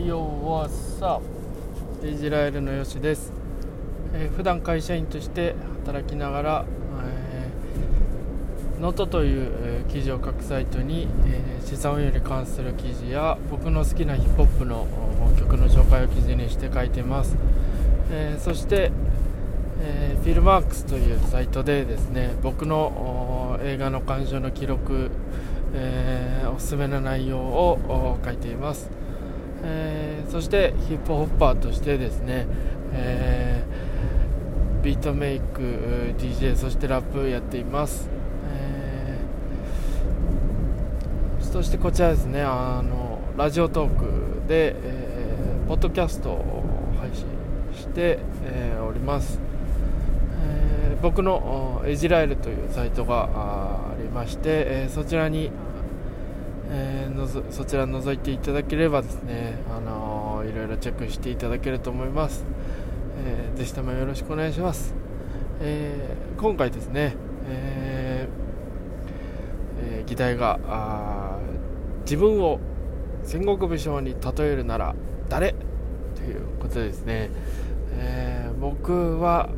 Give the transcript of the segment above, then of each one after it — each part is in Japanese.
はいよ、What's up? ezilaeru のよしです、えー普段会社員として働きながら、えー、ノートという、えー記事を書くサイトに、えー資産運用に関する記事や僕の好きなヒップホップの曲の紹介を記事にして書いてます、えそして、えー Filmarks というサイトでですね僕の映画の鑑賞の記録、えおすすめの内容を書いています、えーそしてヒップホッパーとしてですね、えービートメイク DJ そしてラップやっています、えーそしてこちらですねあのラジオトークで、えーポッドキャストを配信して、えおります、え僕のエジラエルというサイトがありまして、えそちらに、えーのぞそちら覗いていただければですね、あのーいろいろチェックしていただけると思います、えーぜひともよろしくお願いします、えー今回ですね、えーえー議題があ自分を戦国武将に例えるなら誰ということですね、えー僕は、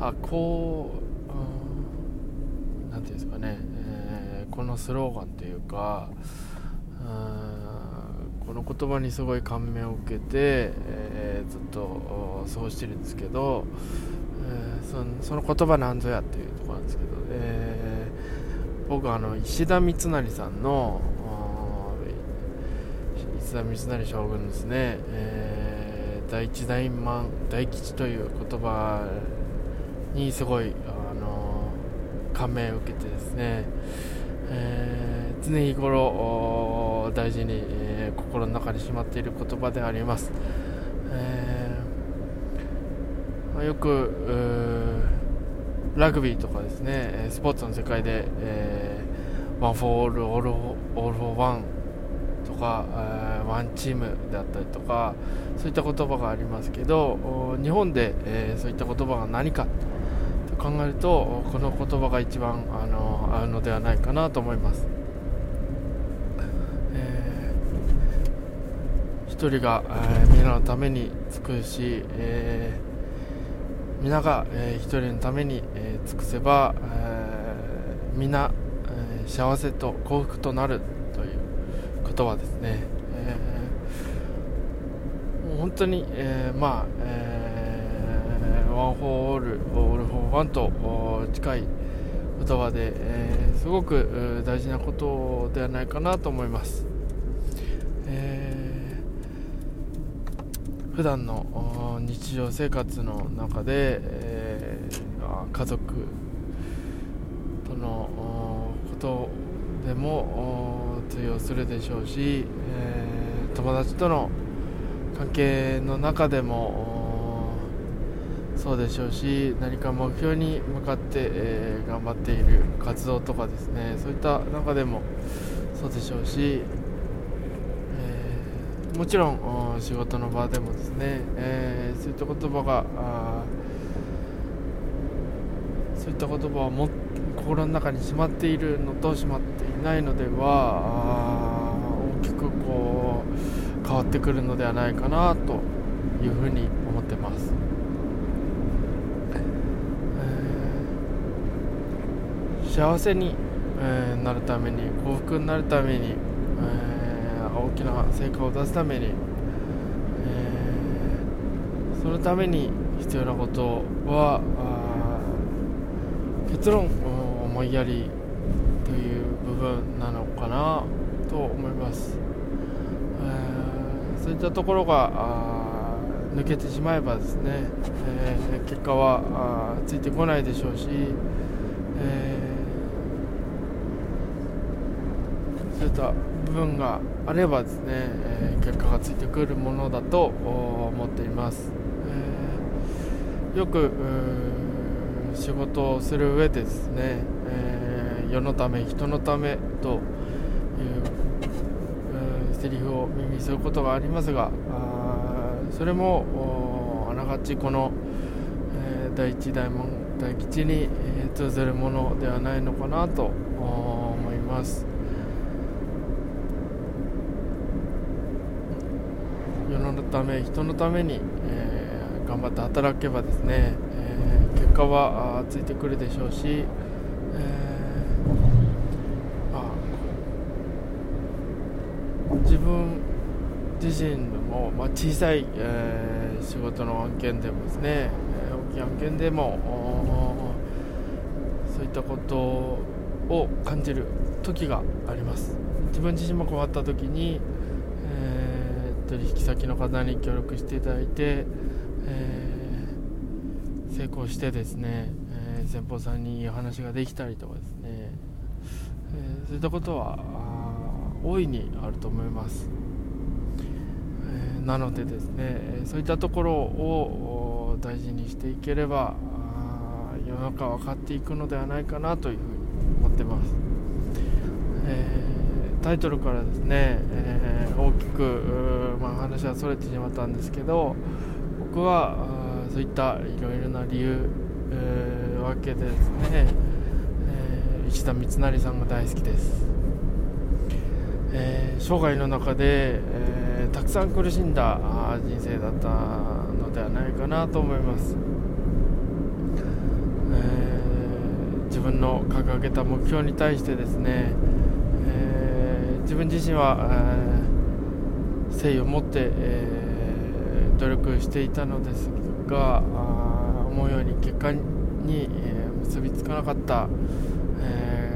あこう、うんなんていうんですかね、えーこのスローガンというか、この言葉にすごい感銘を受けて、えーずっとお過ごしてるんですけど、えーその言葉なんぞやっていうところなんですけど、えー僕あの石田三成さんの石田三成将軍ですね、えー第一大満大吉という言葉にすごいあの感銘を受けてですね、えー常日頃大事に、えー心の中にしまっている言葉であります、えーまあよくラグビーとかですねスポーツの世界で、えー、 one for all all all for one とか、えー one team であったりとかそういった言葉がありますけど日本で、えーそういった言葉が何かと考えるとこの言葉が一番合うのではないかなと思います、えー一人が、えー皆のために尽くし、えー皆が、えー一人のために、えー尽くせば、えー皆、えー幸せと幸福となるという言葉ですね、えーもう本当に、えーまあ、えー one for all all for one と近い言葉で、えーすごく大事なことではないかなと思います、えー普段の日常生活の中で、えー家族とのことでも通用するでしょうし、えー友達との関係の中でもそうでしょうし何か目標に向かって、えー頑張っている活動とかですね。そういった中でもそうでしょうし、えーもちろん仕事の場でもですね、えーそういった言葉がそういった言葉をも心の中にしまっているのとしまっていないのではあ大きくこう変わってくるのではないかなというふうに思ってます。えー幸せに、えーなるために幸福になるために、えー大きな成果を出すために、えーそのために必要なことは結論思いやりという部分なのかなと思います、えーそういったところが抜けてしまえばですね、えー結果はついてこないでしょうし、えーそういった部分があればですね、えー結果がついてくるものだと思っています、えーよく仕事をする上でですね、えー世のため人のためといううセリフを耳にすることがありますがあーそれもあながちこの、えー第一大門大吉に、え通ずるものではないのかなと思います。世のため人のために、えー、頑張って働けばですね、えー、結果はついてくるでしょうし、えまあ、自分自身も、まあ、小さい、え仕事の案件でもですね、え大きい案件でもそういったことを感じる時があります。自分自身も困った時に、取引先の方に協力していただいて、えー、成功してですね、えー、先方さんにいい話ができたりとかですね、えそういったことは大いにあると思います、えなのでですねそういったところを大事にしていければ世の中分かっていくのではないかなというふうに思ってます、えー、タイトルからですね、えー、大きく、まあ、話はそれてしまったんですけど僕はそういったいろいろな理由、えー、わけでですね、えー、石田三成さんが大好きです、えー、生涯の中で、えー、たくさん苦しんだ人生だったのではないかなと思います。え自分の掲げた目標に対してですね、自分自身は、えー、誠意を持って、えー、努力していたのですが思うように結果に、え結びつかなかった、え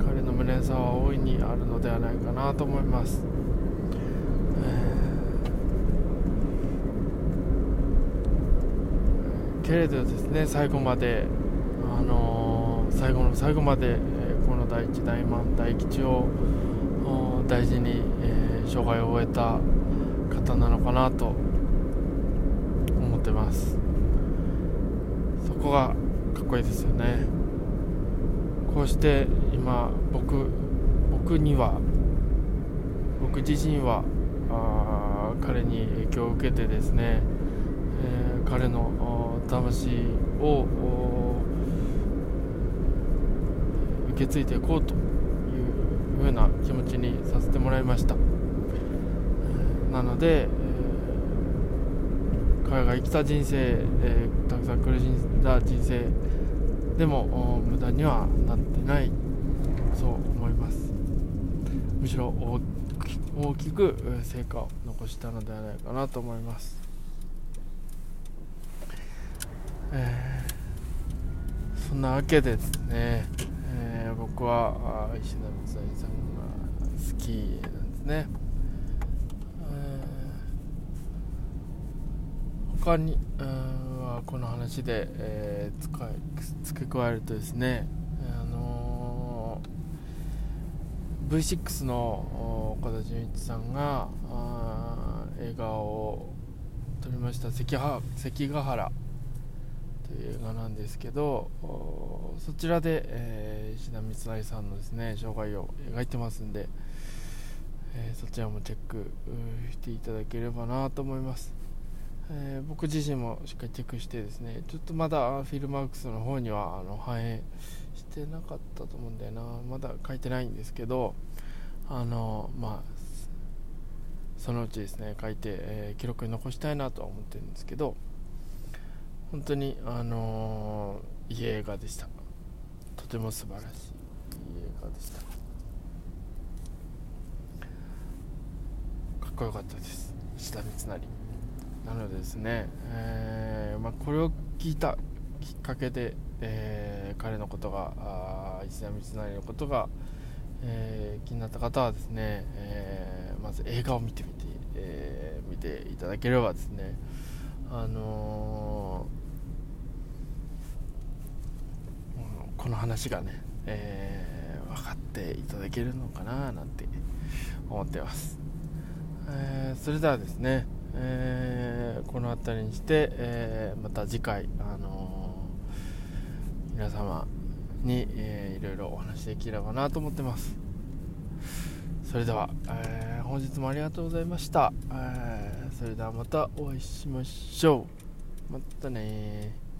彼の無念さは大いにあるのではないかなと思います。けれどですね最後まであの、最後の最後まで、えー、この第一大満大吉を大事に、えー、生涯を終えた方なのかなと思ってます。そこがかっこいいですよね。こうして今僕僕には僕自身はあ彼に影響を受けてですね、えー、彼の魂を受け継いでいこうというふうな気持ちにさせてもらいました。なので、えー、彼が生きた人生、えー、たくさん苦しんだ人生でも無駄にはなってないそう思います。むしろ大きく成果を残したのではないかなと思います、えー、そんなわけでですね僕は石田三成さんが好きなんですね、えー、他にはこの話で、えー、使い付け加えるとですねあのー、V6 の岡田准一さんが映画を撮りました。関関ヶ原という映画なんですけどそちらで、えー、石田三成さんのですね生涯を描いてますんで、えー、そちらもチェックしていただければなと思います、えー、僕自身もしっかりチェックしてですねちょっとまだフィルマークスの方にはあの反映してなかったと思うんだよな。まだ書いてないんですけどあのまあそのうちですね書いて、え記録に残したいなとは思ってるんですけど本当にあのー、いい映画でした。とても素晴らしいいい映画でした。かっこよかったです。石田三成なのでですね、えー、まあ、これを聞いたきっかけで、えー、彼のことがあ石田三成のことが、えー、気になった方はですね、えまず映画を見てみて、え見ていただければですねあのーこの話がね、えー、分かっていただけるのかななんて思ってます、えー、それではですね、えー、この辺りにして、えまた次回、あの皆様に、えいろいろお話できればなと思ってます。それでは、え本日もありがとうございました、えそれではまたお会いしましょう。またね